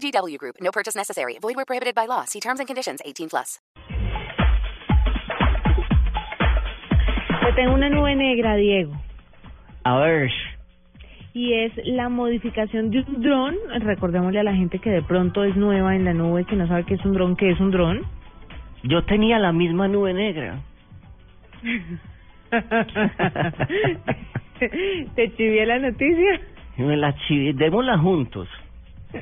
VGW Group. No purchase necessary. Void where prohibited by law. See terms and conditions. 18 plus. Yo tengo una nube negra, Diego. A ver, Y es la modificación de un dron. Recordémosle a la gente que de pronto es nueva en la nube, que no sabe qué es un dron, qué es un dron. yo tenía la misma nube negra. ¿Te chivié la noticia? Me la chivi, démosla juntos.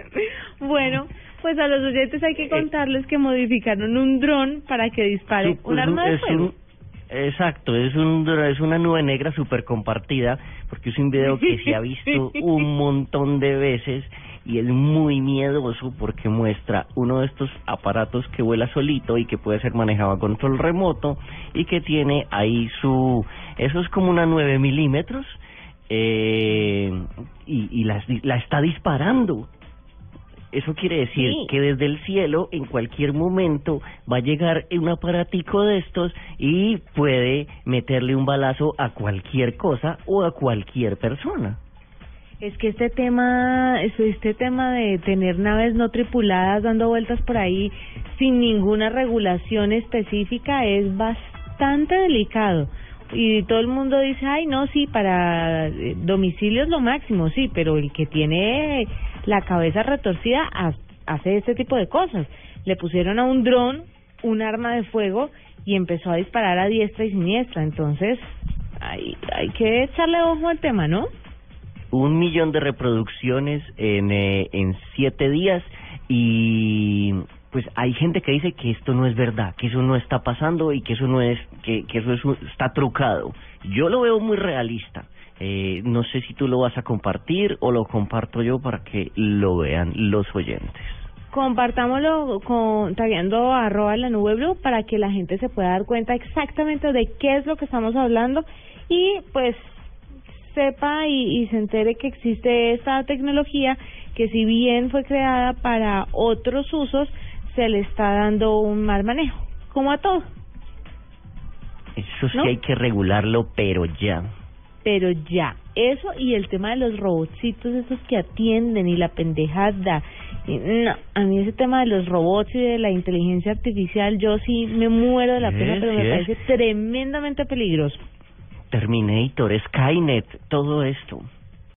Bueno, pues a los oyentes hay que contarles que modificaron un dron para que dispare Sí, un arma de es fuego. un- exacto, es un es una nube negra súper compartida, porque es un video que se ha visto un montón de veces y es muy miedoso porque muestra uno de estos aparatos que vuela solito y que puede ser manejado a control remoto y que tiene ahí su... Eso es como una 9 milímetros eh, y, y la, la está disparando. Eso quiere decir Sí. que desde el cielo en cualquier momento va a llegar un aparatico de estos y puede meterle un balazo a cualquier cosa o a cualquier persona. Es que este tema, es- este tema de tener naves no tripuladas dando vueltas por ahí sin ninguna regulación específica es bastante delicado. Y todo el mundo dice, ay, no, sí, para eh, domicilios lo máximo, sí, pero el que tiene la cabeza retorcida ha- hace este tipo de cosas. Le pusieron a un dron un arma de fuego y empezó a disparar a diestra y siniestra. Entonces, hay, hay que echarle ojo al tema, ¿no? Un millón de reproducciones en, eh, en siete días y pues hay gente que dice que esto no es verdad, que eso no está pasando y que eso no es, que, eso es está trucado. Yo lo veo muy realista. Eh, no sé si tú lo vas a compartir o lo comparto yo para que lo vean los oyentes. compartámoslo con tagueando arroba la nube blue para que la gente se pueda dar cuenta exactamente de qué es lo que estamos hablando y pues sepa y, y se entere que existe esta tecnología que si bien fue creada para otros usos se le está dando un mal manejo como a todo Eso sí ¿No? hay que regularlo, pero ya. Pero ya eso y el tema de los robotcitos esos que atienden y la pendejada no a mí ese tema de los robots y de la inteligencia artificial yo sí me muero de la Sí, pena pero sí me es. parece tremendamente peligroso Terminator, Skynet, todo esto.